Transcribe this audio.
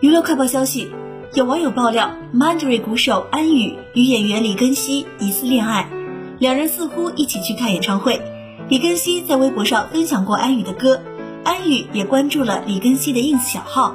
娱乐快报消息，有网友爆料，Mandarin 鼓手安宇与演员李根熙疑似恋爱，两人似乎一起去看演唱会。李根熙在微博上分享过安宇的歌，安宇也关注了李根熙的 ins 小号。